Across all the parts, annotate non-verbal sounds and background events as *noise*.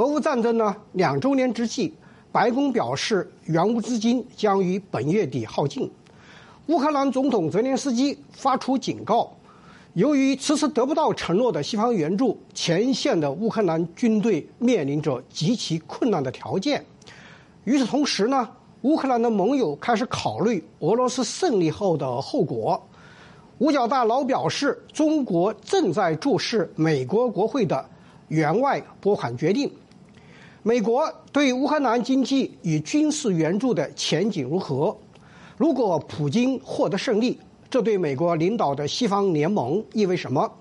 俄乌战争呢两周年之际，白宫表示援乌资金将于本月底耗尽。乌克兰总统泽连斯基发出警告，由于迟迟得不到承诺的西方援助，前线的乌克兰军队面临着极其困难的条件。与此同时呢，乌克兰的盟友开始考虑俄罗斯胜利后的后果。五角大佬表示，中国正在注视美国国会的援外拨款决定。美国对乌克兰经济与军事援助的前景如何？如果普京获得胜利，这对美国领导的西方联盟意味什么？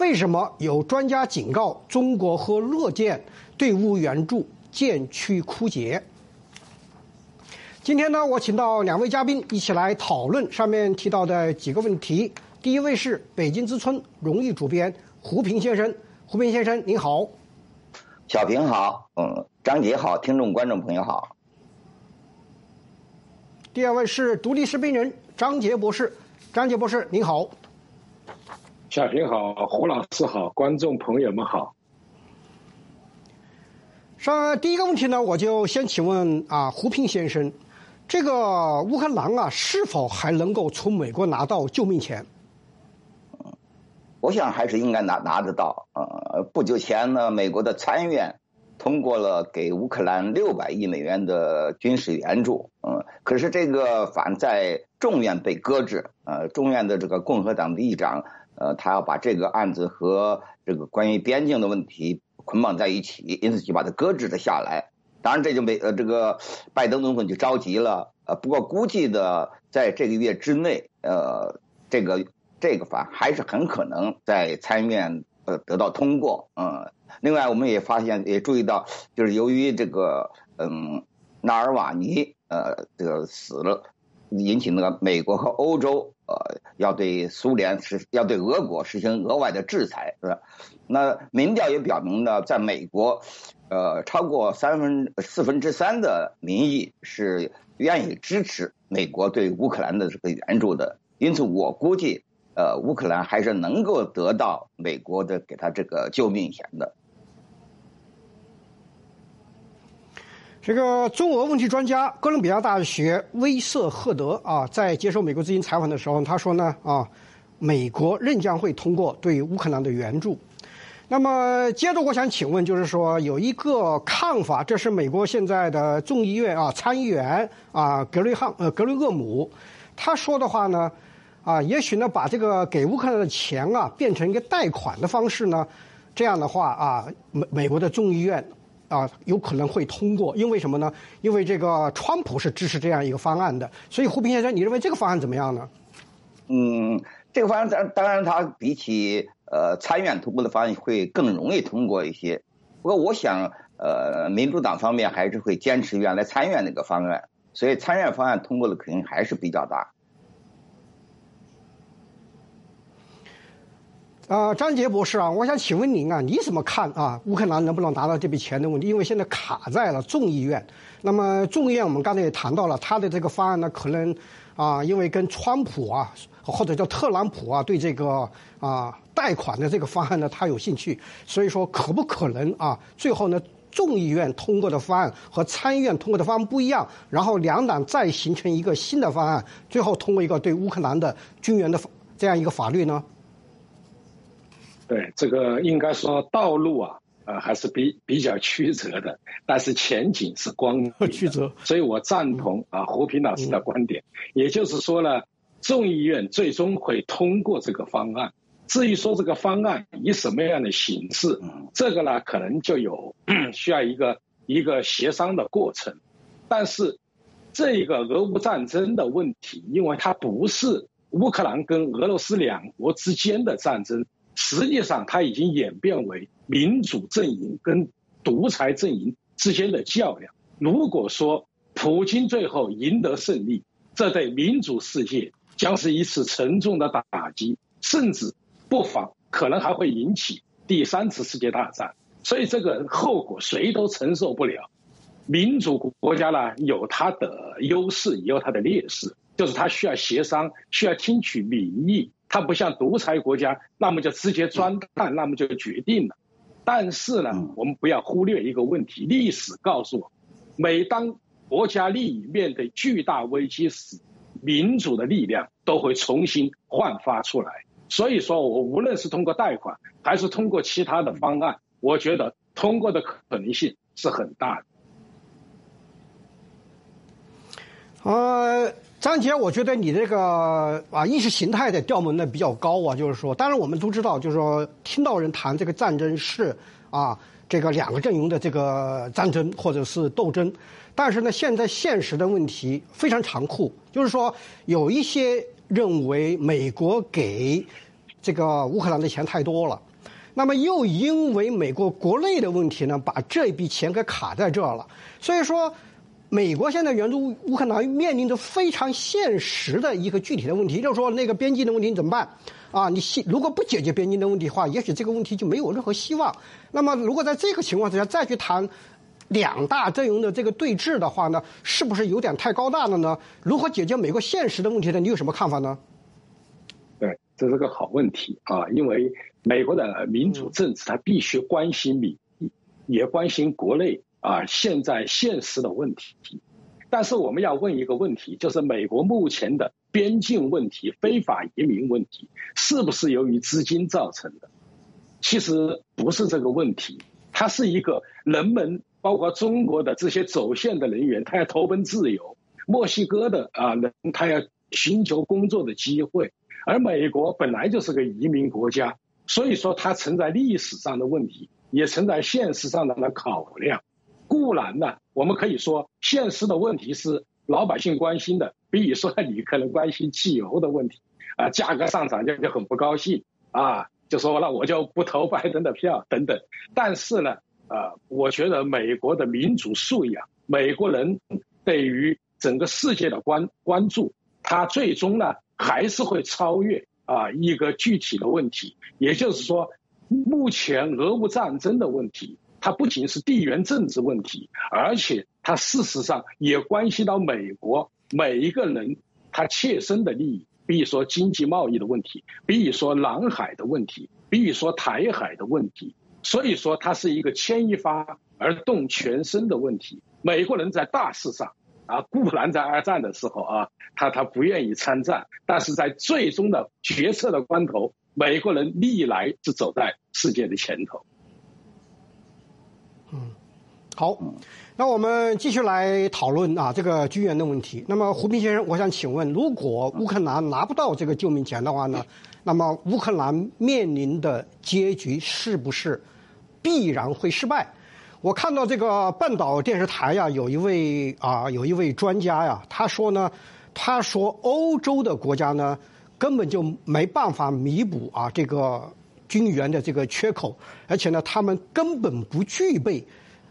为什么有专家警告中国和乐见对乌援助渐趋枯竭？今天呢，我请到两位嘉宾一起来讨论上面提到的几个问题。第一位是北京之春荣誉主编胡平先生，胡平先生您好。小平好，嗯，张杰好，听众观众朋友好。第二位是独立视频人张杰博士，张杰博士您好。小平好，胡老师好，观众朋友们好。上第一个问题呢，我就先请问啊，胡平先生。这个乌克兰啊，是否还能够从美国拿到救命钱？我想还是应该拿拿得到。呃，不久前呢，美国的参议院通过了给乌克兰六百亿美元的军事援助。嗯，可是这个反在众院被搁置。呃，众院的这个共和党的议长，呃，他要把这个案子和这个关于边境的问题捆绑在一起，因此就把它搁置了下来。当然，这就没呃，这个拜登总统就着急了。呃，不过估计的在这个月之内，呃，这个这个法还是很可能在参议院呃得到通过。嗯，另外我们也发现也注意到，就是由于这个嗯纳尔瓦尼呃这个死了，引起那个美国和欧洲呃要对苏联实要对俄国实行额外的制裁，是吧？那民调也表明呢，在美国。呃，超过三分四分之三的民意是愿意支持美国对乌克兰的这个援助的，因此我估计，呃，乌克兰还是能够得到美国的给他这个救命钱的。这个中俄问题专家、哥伦比亚大学威瑟赫德啊，在接受美国之音采访的时候，他说呢啊，美国仍将会通过对乌克兰的援助。那么，接着我想请问，就是说有一个看法，这是美国现在的众议院啊参议员啊格雷汉呃格雷厄姆他说的话呢，啊，也许呢把这个给乌克兰的钱啊变成一个贷款的方式呢，这样的话啊，美美国的众议院啊有可能会通过，因为什么呢？因为这个川普是支持这样一个方案的，所以胡平先生，你认为这个方案怎么样呢？嗯，这个方案当当然，它比起。呃，参院通过的方案会更容易通过一些，不过我想，呃，民主党方面还是会坚持原来参院那个方案，所以参院方案通过的可能还是比较大。啊，张杰博士啊，我想请问您啊，你怎么看啊？乌克兰能不能拿到这笔钱的问题？因为现在卡在了众议院，那么众议院我们刚才也谈到了，他的这个方案呢，可能啊，因为跟川普啊，或者叫特朗普啊，对这个啊。贷款的这个方案呢，他有兴趣，所以说可不可能啊？最后呢，众议院通过的方案和参议院通过的方案不一样，然后两党再形成一个新的方案，最后通过一个对乌克兰的军援的这样一个法律呢？对，这个应该说道路啊，呃，还是比比较曲折的，但是前景是光明。*laughs* 曲折，所以我赞同啊胡平老师的观点，也就是说呢，众议院最终会通过这个方案。至于说这个方案以什么样的形式，这个呢可能就有 *clears throat* 需要一个一个协商的过程。但是这个俄乌战争的问题，因为它不是乌克兰跟俄罗斯两国之间的战争，实际上它已经演变为民主阵营跟独裁阵营之间的较量。如果说普京最后赢得胜利，这对民主世界将是一次沉重的打击，甚至。不妨可能还会引起第三次世界大战，所以这个后果谁都承受不了。民主国家呢有它的优势，也有它的劣势，就是它需要协商，需要听取民意。它不像独裁国家，那么就直接钻探，那么就决定了。但是呢，我们不要忽略一个问题：历史告诉我，每当国家利益面对巨大危机时，民主的力量都会重新焕发出来。所以说我无论是通过贷款，还是通过其他的方案，我觉得通过的可能性是很大的。呃，张杰，我觉得你这个啊意识形态的调门呢比较高啊，就是说，当然我们都知道，就是说听到人谈这个战争是啊这个两个阵营的这个战争或者是斗争，但是呢，现在现实的问题非常残酷，就是说有一些认为美国给这个乌克兰的钱太多了，那么又因为美国国内的问题呢，把这笔钱给卡在这儿了，所以说。美国现在援助乌克兰面临着非常现实的一个具体的问题，就是说那个边境的问题怎么办？啊，你如果不解决边境的问题的话，也许这个问题就没有任何希望。那么，如果在这个情况之下再去谈两大阵营的这个对峙的话呢，是不是有点太高大了呢？如何解决美国现实的问题呢？你有什么看法呢？对，这是个好问题啊，因为美国的民主政治，它必须关心民，也关心国内。啊，现在现实的问题，但是我们要问一个问题，就是美国目前的边境问题、非法移民问题，是不是由于资金造成的？其实不是这个问题，它是一个人们，包括中国的这些走线的人员，他要投奔自由；墨西哥的啊人，他要寻求工作的机会，而美国本来就是个移民国家，所以说它存在历史上的问题，也存在现实上的考量。固然呢，我们可以说，现实的问题是老百姓关心的，比如说你可能关心汽油的问题，啊，价格上涨就就很不高兴，啊，就说那我就不投拜登的票等等。但是呢，啊，我觉得美国的民主素养，美国人对于整个世界的关关注，他最终呢还是会超越啊一个具体的问题，也就是说，目前俄乌战争的问题。它不仅是地缘政治问题，而且它事实上也关系到美国每一个人他切身的利益，比如说经济贸易的问题，比如说南海的问题，比如说台海的问题。所以说，它是一个牵一发而动全身的问题。美国人在大事上啊，固然在二战的时候啊，他他不愿意参战，但是在最终的决策的关头，美国人历来是走在世界的前头。好，那我们继续来讨论啊这个军援的问题。那么胡平先生，我想请问，如果乌克兰拿不到这个救命钱的话呢，那么乌克兰面临的结局是不是必然会失败？我看到这个半岛电视台呀，有一位啊有一位专家呀，他说呢，他说欧洲的国家呢根本就没办法弥补啊这个。军援的这个缺口，而且呢，他们根本不具备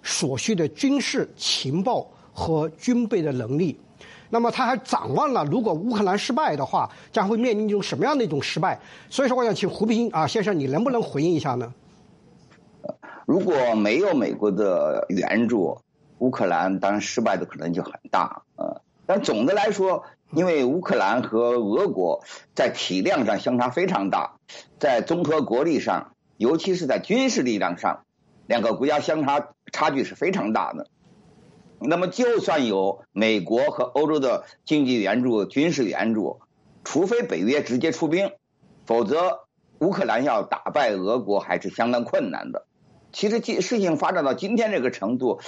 所需的军事情报和军备的能力。那么，他还展望了，如果乌克兰失败的话，将会面临一种什么样的一种失败？所以说，我想请胡斌啊先生，你能不能回应一下呢？如果没有美国的援助，乌克兰当然失败的可能就很大。呃，但总的来说。因为乌克兰和俄国在体量上相差非常大，在综合国力上，尤其是在军事力量上，两个国家相差差距是非常大的。那么，就算有美国和欧洲的经济援助、军事援助，除非北约直接出兵，否则乌克兰要打败俄国还是相当困难的。其实，事情发展到今天这个程度，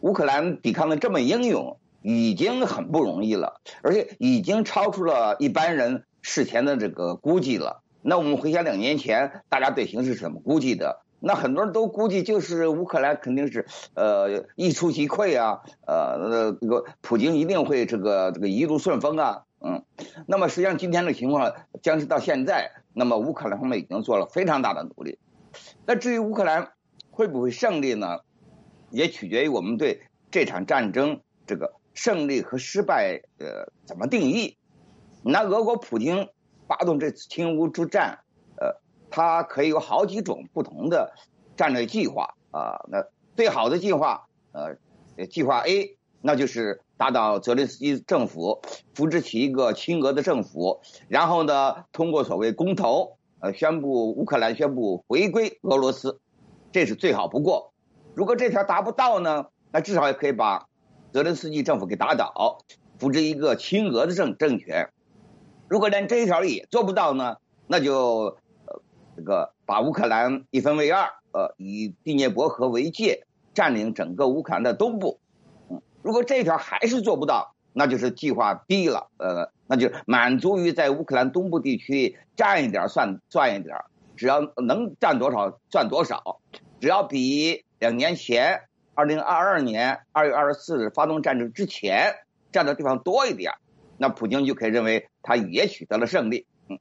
乌克兰抵抗的这么英勇。已经很不容易了，而且已经超出了一般人事前的这个估计了。那我们回想两年前，大家对形势是怎么估计的？那很多人都估计就是乌克兰肯定是呃一触即溃啊，呃这个普京一定会这个这个一路顺风啊，嗯。那么实际上今天的情况将是到现在，那么乌克兰方面已经做了非常大的努力。那至于乌克兰会不会胜利呢？也取决于我们对这场战争这个。胜利和失败，呃，怎么定义？那俄国普京发动这次侵乌之战，它，可以有好几种不同的战略计划啊。那最好的计划，呃，计划 A，那就是打倒泽连斯基政府，扶植起一个亲俄的政府，然后呢，通过所谓公投，呃，宣布乌克兰宣布回归俄罗斯。这是最好不过。如果这条达不到呢，那至少也可以把泽连斯基政府给打倒，扶植一个亲俄的政政权。如果连这一条也做不到呢，那就这个把乌克兰一分为二，呃以第聂伯河为界，占领整个乌克兰的东部。嗯，如果这一条还是做不到，那就是计划 B 了，呃，那就满足于在乌克兰东部地区占一点算算一点，只要能占多少算多少，只要比两年前二零二二年二月二十四日发动战争之前占的地方多一点，那普京就可以认为他也取得了胜利。嗯，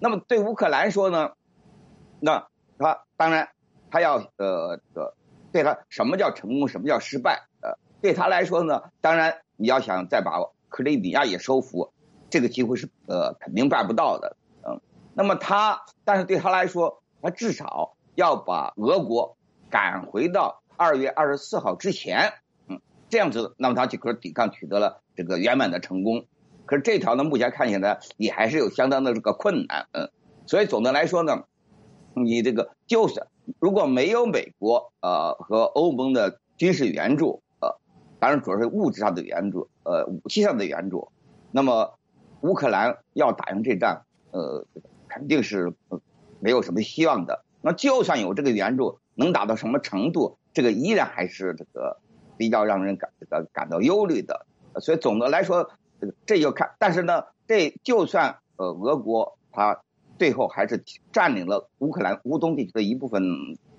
那么对乌克兰说呢，那他当然他要呃呃，对他什么叫成功，什么叫失败？呃，对他来说呢，当然。你要想再把克里米亚也收复，这个机会是呃肯定办不到的，嗯，那么他，但是对他来说，他至少要把俄国赶回到二月二十四号之前，嗯，这样子，那么他就可抵抗取得了这个圆满的成功。可是这条呢，目前看起来也还是有相当的这个困难，嗯，所以总的来说呢，你这个就是如果没有美国呃和欧盟的军事援助。呃当然，主要是物质上的援助，呃，武器上的援助。那么，乌克兰要打赢这战，呃，肯定是没有什么希望的。那就算有这个援助，能打到什么程度，这个依然还是这个比较让人感这个感到忧虑的。所以总的来说，这个这就看，但是呢，这就算呃俄国他最后还是占领了乌克兰乌东地区的一部分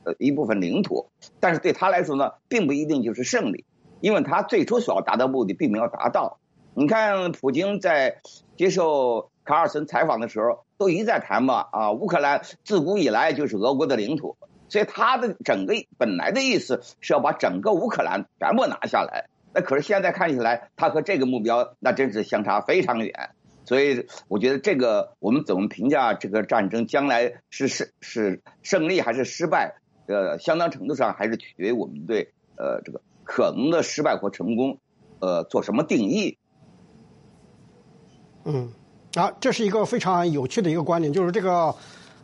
呃一部分领土，但是对他来说呢，并不一定就是胜利。因为他最初所要达到目的并没有达到。你看，普京在接受卡尔森采访的时候，都一再谈嘛啊，乌克兰自古以来就是俄国的领土，所以他的整个本来的意思是要把整个乌克兰全部拿下来。那可是现在看起来，他和这个目标那真是相差非常远。所以我觉得这个我们怎么评价这个战争将来是是是胜利还是失败？呃，相当程度上还是取决于我们对呃这个。可能的失败或成功，呃，做什么定义？嗯，啊，这是一个非常有趣的一个观点，就是这个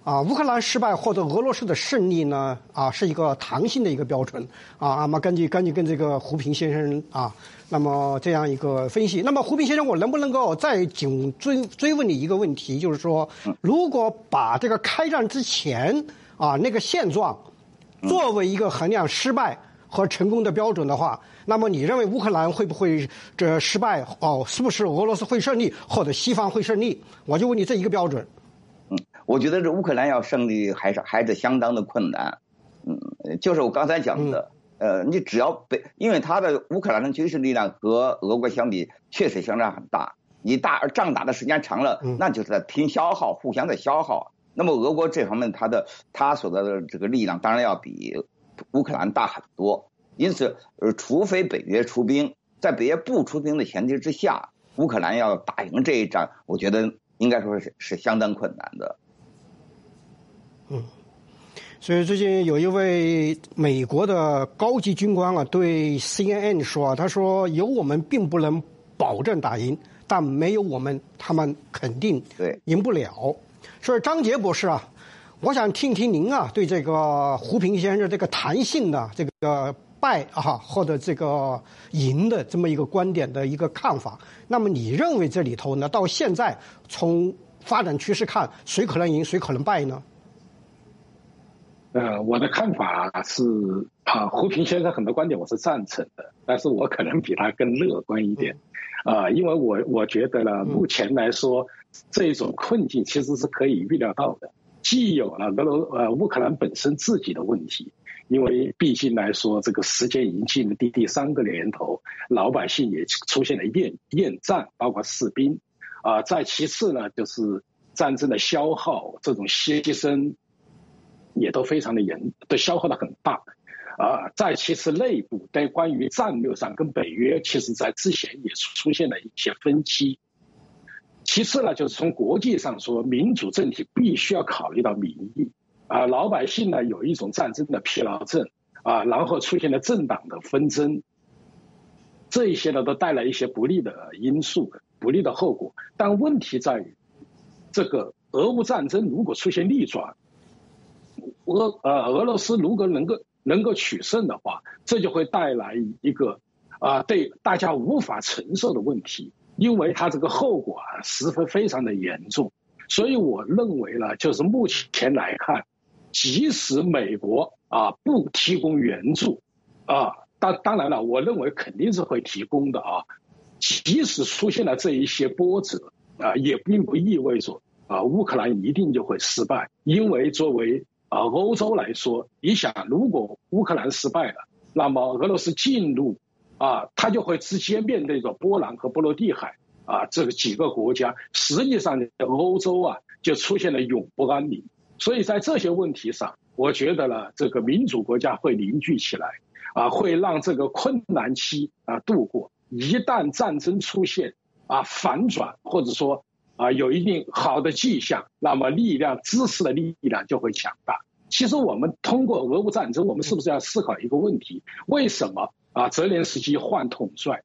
啊，乌克兰失败或者俄罗斯的胜利呢，啊，是一个弹性的一个标准啊。那么根据根据跟这个胡平先生啊，那么这样一个分析，那么胡平先生，我能不能够再紧追追问你一个问题，就是说，如果把这个开战之前啊那个现状作为一个衡量失败？和成功的标准的话，那么你认为乌克兰会不会这失败？哦，是不是俄罗斯会胜利，或者西方会胜利？我就问你这一个标准。嗯，我觉得这乌克兰要胜利还是还是相当的困难。嗯，就是我刚才讲的，呃，你只要北，因为他的乌克兰的军事力量和俄国相比确实相差很大。你打仗打的时间长了，那就是在拼消耗，互相的消耗。那么俄国这方面，他的他所得的这个力量当然要比。乌克兰大很多，因此，呃，除非北约出兵，在北约不出兵的前提之下，乌克兰要打赢这一仗，我觉得应该说是是相当困难的。嗯，所以最近有一位美国的高级军官啊，对 CNN 说，他说有我们并不能保证打赢，但没有我们，他们肯定对赢不了。所以张杰博士啊。我想听听您啊，对这个胡平先生这个弹性的这个败啊，或者这个赢的这么一个观点的一个看法。那么你认为这里头呢，到现在从发展趋势看，谁可能赢，谁可能败呢？呃，我的看法是啊，胡平先生很多观点我是赞成的，但是我可能比他更乐观一点啊，因为我我觉得呢，目前来说这种困境其实是可以预料到的。既有了俄罗呃乌克兰本身自己的问题，因为毕竟来说，这个时间已经进入第第三个年头，老百姓也出现了厌厌战，包括士兵啊。再其次呢，就是战争的消耗，这种牺牲也都非常的严，都消耗的很大啊。再其次，内部在关于战略上跟北约，其实在之前也出现了一些分歧。其次呢，就是从国际上说，民主政体必须要考虑到民意啊，老百姓呢有一种战争的疲劳症啊，然后出现了政党的纷争，这一些呢都带来一些不利的因素、不利的后果。但问题在于，这个俄乌战争如果出现逆转，俄呃俄罗斯如果能够能够取胜的话，这就会带来一个啊对大家无法承受的问题，因为它这个后果啊十分非常的严重。所以我认为呢，就是目前来看，即使美国啊不提供援助啊，当当然了，我认为肯定是会提供的啊。即使出现了这一些波折啊，也并不意味着啊乌克兰一定就会失败。因为作为啊欧洲来说，你想，如果乌克兰失败了，那么俄罗斯进入啊，他就会直接面对着波兰和波罗的海啊这个几个国家，实际上欧洲啊就出现了永不安宁。所以在这些问题上，我觉得呢，这个民主国家会凝聚起来啊，会让这个困难期啊度过。一旦战争出现啊反转，或者说啊有一定好的迹象，那么力量支持的力量就会强大。其实我们通过俄乌战争，我们是不是要思考一个问题：为什么啊泽连斯基换统帅，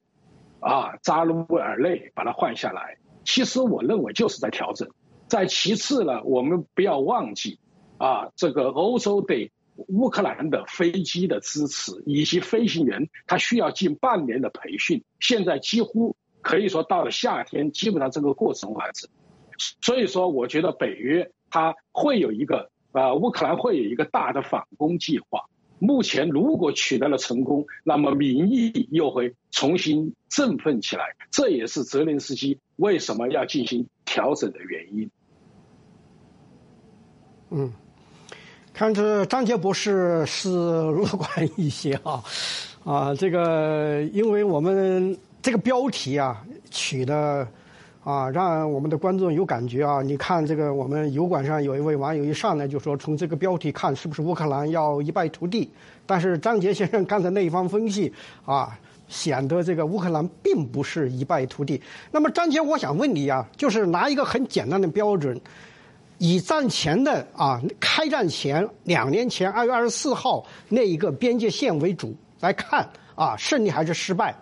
啊扎卢尔内把他换下来？其实我认为就是在调整。再其次呢，我们不要忘记啊这个欧洲对。乌克兰的飞机的支持以及飞行员，他需要近半年的培训，现在几乎可以说到了夏天，基本上这个过程完成。所以说，我觉得北约它会有一个呃，乌克兰会有一个大的反攻计划。目前如果取得了成功，那么民意又会重新振奋起来，这也是泽连斯基为什么要进行调整的原因。嗯。看这张杰博士是乐观一些啊，啊，这个因为我们这个标题啊取的啊，让我们的观众有感觉啊。你看这个，我们油管上有一位网友一上来就说，从这个标题看，是不是乌克兰要一败涂地？但是张杰先生刚才那一方分析啊，显得这个乌克兰并不是一败涂地。那么张杰，我想问你啊，就是拿一个很简单的标准。以战前的啊，开战前两年前二月二十四号那一个边界线为主来看啊，胜利还是失败？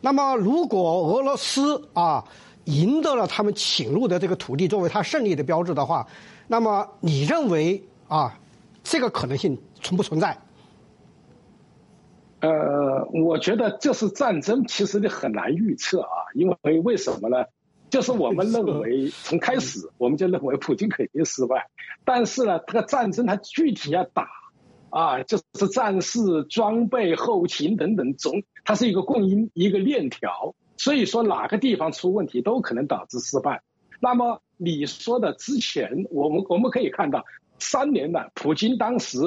那么，如果俄罗斯啊赢得了他们侵入的这个土地作为他胜利的标志的话，那么你认为啊，这个可能性存不存在？呃，我觉得这是战争，其实你很难预测啊，因为为什么呢？就是我们认为从开始我们就认为普京肯定失败，但是呢，这个战争它具体要打，啊，就是战士、装备、后勤等等，总它是一个供应一个链条，所以说哪个地方出问题都可能导致失败。那么你说的之前，我们我们可以看到三年了，普京当时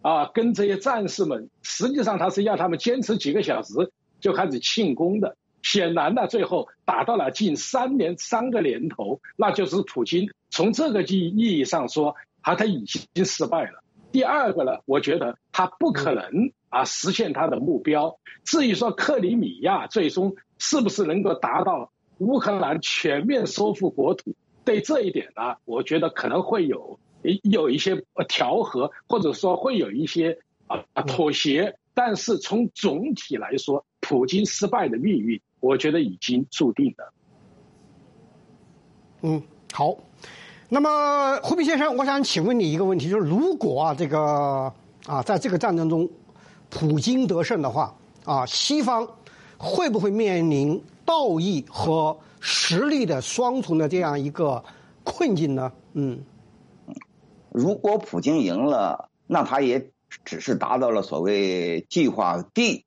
啊跟这些战士们，实际上他是要他们坚持几个小时就开始庆功的。显然呢，最后打到了近三年三个年头，那就是普京从这个意意义上说，他他已经失败了。第二个呢，我觉得他不可能啊实现他的目标。至于说克里米亚最终是不是能够达到乌克兰全面收复国土，对这一点呢，我觉得可能会有有一些调和，或者说会有一些啊妥协。但是从总体来说，普京失败的命运。我觉得已经注定了。嗯，好。那么，胡斌先生，我想请问你一个问题，就是如果啊，这个啊，在这个战争中，普京得胜的话，啊，西方会不会面临道义和实力的双重的这样一个困境呢？嗯，如果普京赢了，那他也只是达到了所谓计划 D。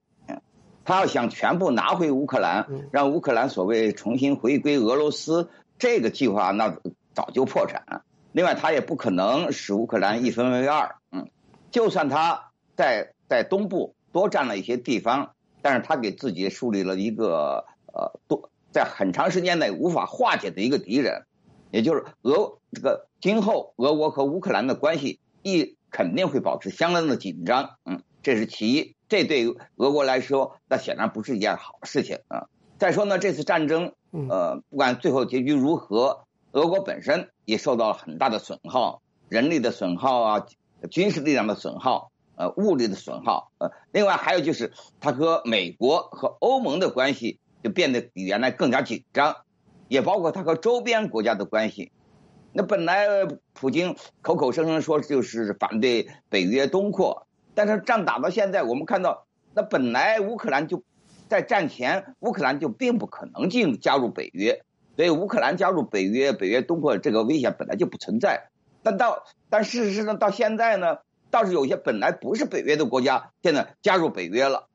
他要想全部拿回乌克兰，让乌克兰所谓重新回归俄罗斯，这个计划那早就破产。另外，他也不可能使乌克兰一分为二。嗯，就算他在在东部多占了一些地方，但是他给自己树立了一个呃多在很长时间内无法化解的一个敌人，也就是俄这个今后俄国和乌克兰的关系一肯定会保持相当的紧张。嗯，这是其一。这对于俄国来说，那显然不是一件好事情啊。再说呢，这次战争，呃，不管最后结局如何，俄国本身也受到了很大的损耗，人力的损耗啊，军事力量的损耗，呃，物力的损耗，呃，另外还有就是，它和美国和欧盟的关系就变得比原来更加紧张，也包括它和周边国家的关系。那本来普京口口声声说就是反对北约东扩，但是仗打到现在，我们看到那本来乌克兰就在战前，乌克兰就并不可能进加入北约，所以乌克兰加入北约、北约东扩这个危险本来就不存在。但到但事实上到现在呢，倒是有些本来不是北约的国家现在加入北约了，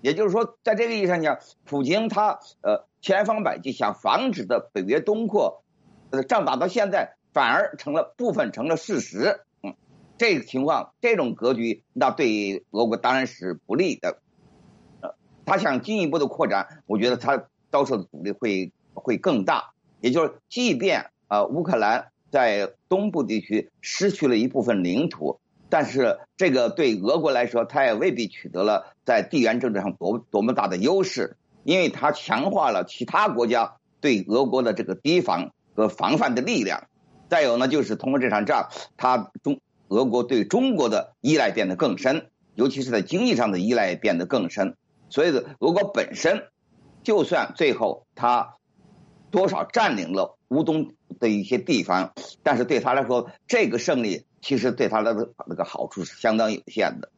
也就是说，在这个意义上讲，普京他呃千方百计想防止的北约东扩，呃仗打到现在。反而成了部分成了事实，嗯，这个情况这种格局，那对俄国当然是不利的。呃，他想进一步的扩展，我觉得他遭受的阻力会会更大。也就是，即便啊乌克兰在东部地区失去了一部分领土，但是这个对俄国来说，它也未必取得了在地缘政治上多多么大的优势，因为它强化了其他国家对俄国的这个提防和防范的力量。再有呢，就是通过这场仗，它中俄国对中国的依赖变得更深，尤其是在经济上的依赖变得更深。所以，俄国本身就算最后它多少占领了乌东的一些地方，但是对他来说，这个胜利其实对他的那个好处是相当有限的。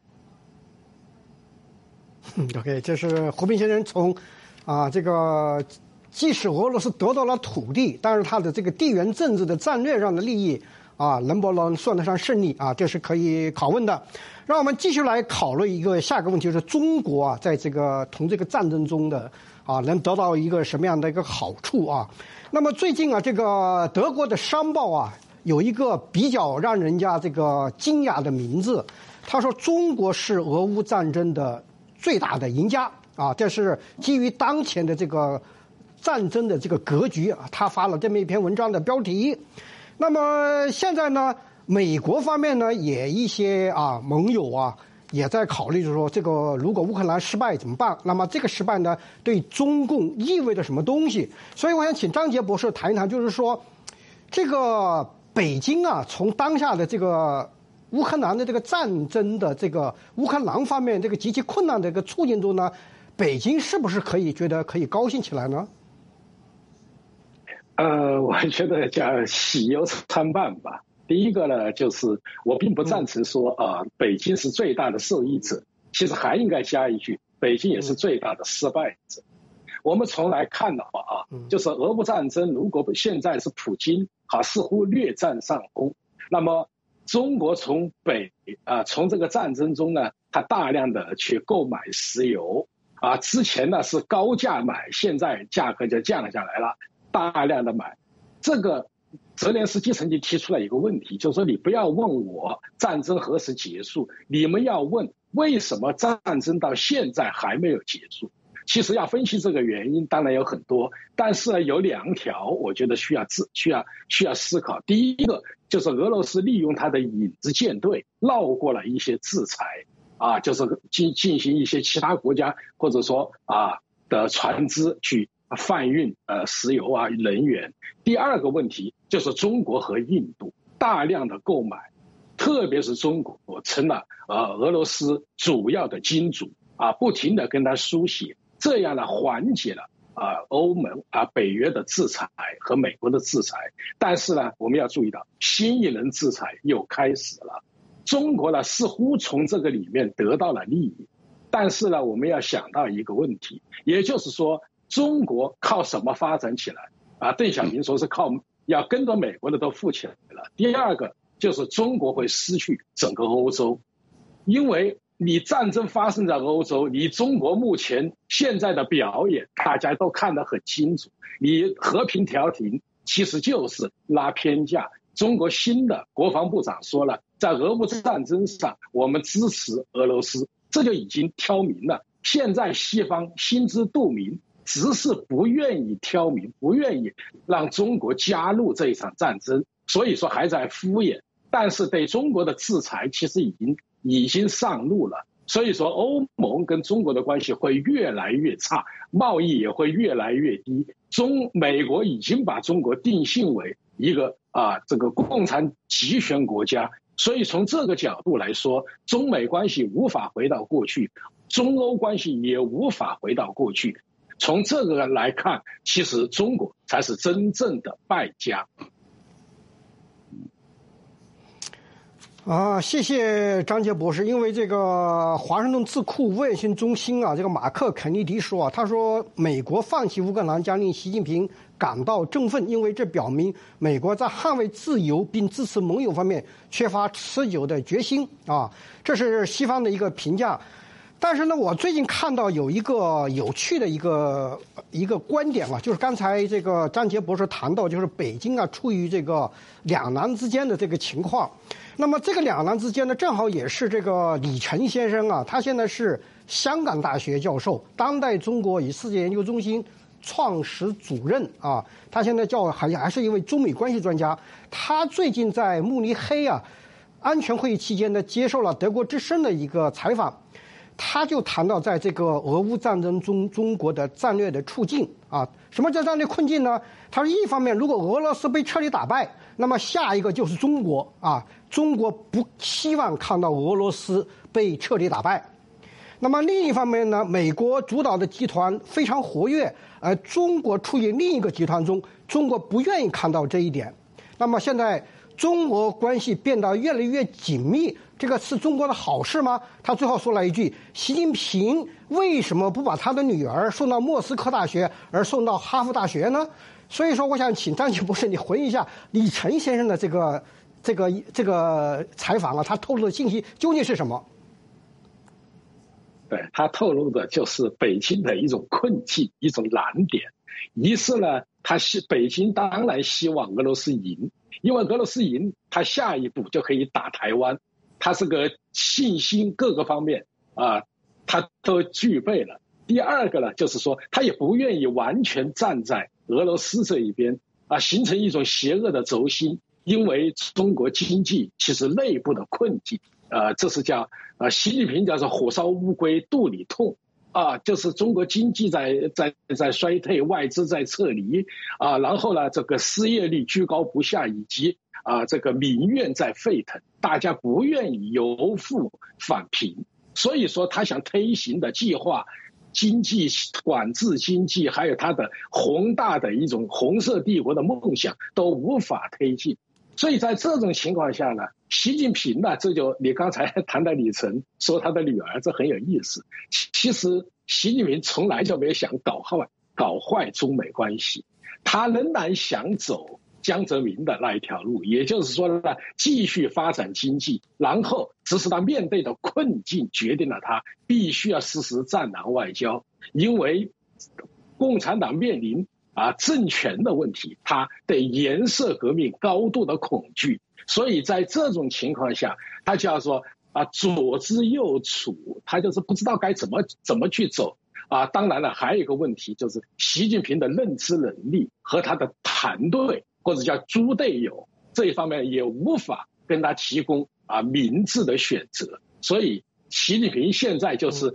OK，这是胡斌先生从啊这个。即使俄罗斯得到了土地，但是他的这个地缘政治的战略上的利益啊，能不能算得上胜利啊？这是可以拷问的。让我们继续来讨论一个下一个问题，就是中国啊，在这个同这个战争中的啊，能得到一个什么样的一个好处啊？那么最近啊，这个德国的商报啊，有一个比较让人家这个惊讶的名字，他说中国是俄乌战争的最大的赢家啊，这是基于当前的这个。战争的这个格局啊，他发了这么一篇文章的标题。那么现在呢，美国方面呢也一些啊盟友啊也在考虑，就是说这个如果乌克兰失败怎么办？那么这个失败呢对中共意味着什么东西？所以我想请张杰博士谈一谈，就是说这个北京啊，从当下的这个乌克兰的这个战争的这个乌克兰方面这个极其困难的一个处境中呢，北京是不是可以觉得可以高兴起来呢？呃，我觉得叫喜忧参半吧。第一个呢，就是我并不赞成说啊，北京是最大的受益者。其实还应该加一句，北京也是最大的失败者。我们从来看的话啊，就是俄乌战争，如果现在是普京啊似乎略占上风，那么中国从北啊从这个战争中呢，它大量的去购买石油啊，之前呢是高价买，现在价格就降下来了。大量的买，这个泽连斯基曾经提出了一个问题，就是说你不要问我战争何时结束，你们要问为什么战争到现在还没有结束。其实要分析这个原因，当然有很多，但是呢有两条，我觉得需要自需要需要思考。第一个就是俄罗斯利用他的影子舰队绕过了一些制裁，啊，就是进进行一些其他国家或者说啊的船只去。贩运呃石油啊能源，第二个问题就是中国和印度大量的购买，特别是中国成了呃俄罗斯主要的金主啊，不停的跟他输血，这样呢缓解了啊欧盟啊北约的制裁和美国的制裁，但是呢我们要注意到新一轮制裁又开始了，中国呢似乎从这个里面得到了利益，但是呢我们要想到一个问题，也就是说。中国靠什么发展起来？啊，邓小平说是靠要跟着美国的都富起来了。第二个就是中国会失去整个欧洲，因为你战争发生在欧洲，你中国目前现在的表演大家都看得很清楚。你和平调停其实就是拉偏架。中国新的国防部长说了，在俄乌战争上我们支持俄罗斯，这就已经挑明了。现在西方心知肚明。只是不愿意挑明，不愿意让中国加入这一场战争，所以说还在敷衍。但是对中国的制裁其实已经已经上路了，所以说欧盟跟中国的关系会越来越差，贸易也会越来越低。中美国已经把中国定性为一个啊这个共产集权国家，所以从这个角度来说，中美关系无法回到过去，中欧关系也无法回到过去。从这个来看，其实中国才是真正的败家。啊，谢谢张杰博士。因为这个华盛顿智库卫星中心啊，这个马克肯尼迪说啊，他说美国放弃乌克兰将令习近平感到振奋，因为这表明美国在捍卫自由并支持盟友方面缺乏持久的决心啊。这是西方的一个评价。但是呢，我最近看到有一个有趣的一个一个观点啊，就是刚才这个张杰博士谈到，就是北京啊处于这个两难之间的这个情况。那么这个两难之间呢，正好也是这个李晨先生啊，他现在是香港大学教授、当代中国与世界研究中心创始主任啊，他现在叫好像还是一位中美关系专家。他最近在慕尼黑啊安全会议期间呢，接受了德国之声的一个采访。他就谈到，在这个俄乌战争中，中国的战略的处境啊，什么叫战略困境呢？他说，一方面，如果俄罗斯被彻底打败，那么下一个就是中国啊，中国不希望看到俄罗斯被彻底打败。那么另一方面呢，美国主导的集团非常活跃，而中国处于另一个集团中，中国不愿意看到这一点。那么现在中俄关系变得越来越紧密。这个是中国的好事吗？他最后说了一句：“习近平为什么不把他的女儿送到莫斯科大学，而送到哈佛大学呢？”所以说，我想请张杰博士你回忆一下李晨先生的这个、这个、这个采访啊，他透露的信息究竟是什么？对他透露的就是北京的一种困境、一种难点。一是呢，他希北京当然希望俄罗斯赢，因为俄罗斯赢，他下一步就可以打台湾。他是个信心各个方面啊，他都具备了。第二个呢，就是说他也不愿意完全站在俄罗斯这一边啊，形成一种邪恶的轴心。因为中国经济其实内部的困境啊，这是叫啊，习近平叫做火烧乌龟肚里痛啊，就是中国经济在在在衰退，外资在撤离啊，然后呢，这个失业率居高不下，以及。啊，这个民怨在沸腾，大家不愿意由富返贫，所以说他想推行的计划，经济管制经济，还有他的宏大的一种红色帝国的梦想都无法推进，所以在这种情况下呢，习近平呢，这就你刚才 *laughs* 谈到李晨说他的女儿，这很有意思。其实习近平从来就没有想搞坏搞坏中美关系，他仍然想走。江泽民的那一条路，也就是说呢，继续发展经济，然后只是他面对的困境决定了他必须要实施战狼外交，因为共产党面临啊政权的问题，他对颜色革命高度的恐惧，所以在这种情况下，他就要说啊左支右绌，他就是不知道该怎么怎么去走啊。当然了，还有一个问题就是习近平的认知能力和他的团队。或者叫猪队友这一方面也无法跟他提供啊明智的选择，所以习近平现在就是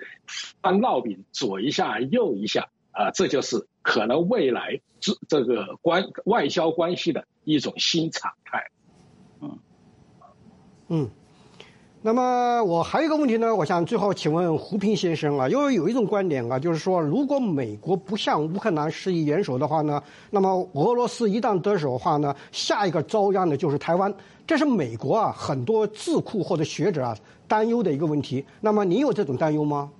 翻烙饼左一下右一下啊，这就是可能未来这这个关外交关系的一种新常态。嗯嗯。那么我还有一个问题呢，我想最后请问胡平先生啊，因为有一种观点啊，就是说如果美国不向乌克兰施以援手的话呢，那么俄罗斯一旦得手的话呢，下一个遭殃的就是台湾，这是美国啊很多智库或者学者啊担忧的一个问题。那么你有这种担忧吗？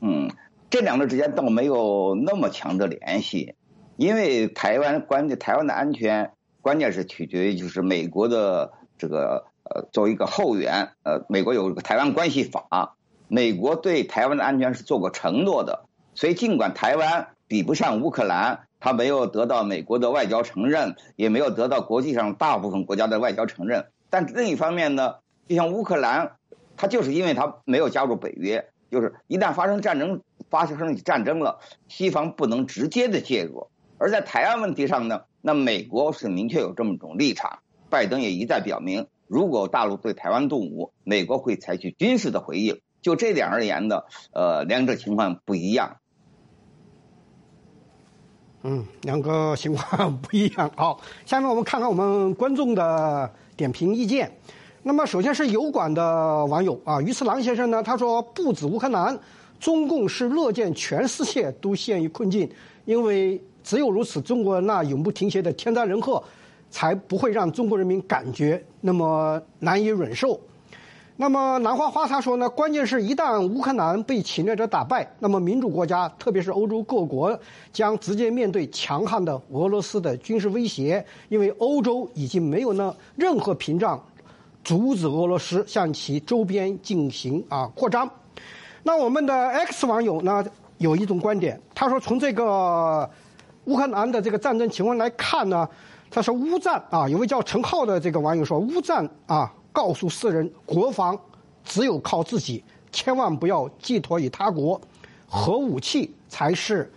嗯，这两者之间倒没有那么强的联系，因为台湾关键台湾的安全关键是取决于就是美国的这个。呃，作为一个后援，呃，美国有个台湾关系法，美国对台湾的安全是做过承诺的，所以尽管台湾比不上乌克兰，它没有得到美国的外交承认，也没有得到国际上大部分国家的外交承认，但另一方面呢，就像乌克兰，它就是因为它没有加入北约，就是一旦发生战争，发生战争了，西方不能直接的介入，而在台湾问题上呢，那美国是明确有这么一种立场，拜登也一再表明。如果大陆对台湾动武，美国会采取军事的回应。就这点而言的，呃，两者情况不一样。嗯，两个情况 *laughs* 不一样。好，下面我们看看我们观众的点评意见。那么，首先是油管的网友啊，于次郎先生呢，他说不止乌克兰，中共是乐见全世界都陷于困境，因为只有如此，中国那永不停歇的天灾人祸。才不会让中国人民感觉那么难以忍受。那么兰花花他说呢，关键是一旦乌克兰被侵略者打败，那么民主国家，特别是欧洲各国，将直接面对强悍的俄罗斯的军事威胁，因为欧洲已经没有那任何屏障，阻止俄罗斯向其周边进行啊扩张。那我们的 X 网友呢有一种观点，他说从这个乌克兰的这个战争情况来看呢，他说乌战啊，有位叫陈浩的这个网友说乌战啊。告诉世人，国防只有靠自己，千万不要寄托于他国，核武器才是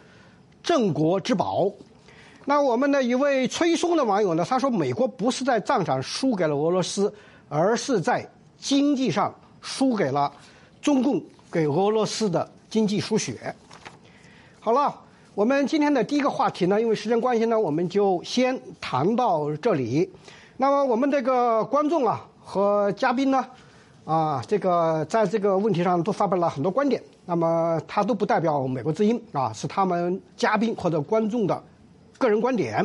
镇国之宝。那我们的一位崔松的网友呢？他说，美国不是在战场输给了俄罗斯，而是在经济上输给了中共，给俄罗斯的经济输血。好了，我们今天的第一个话题呢，因为时间关系呢，我们就先谈到这里。那么我们这个观众啊。和嘉宾呢，啊，这个在这个问题上都发表了很多观点。那么，他都不代表美国之音啊，是他们嘉宾或者观众的个人观点。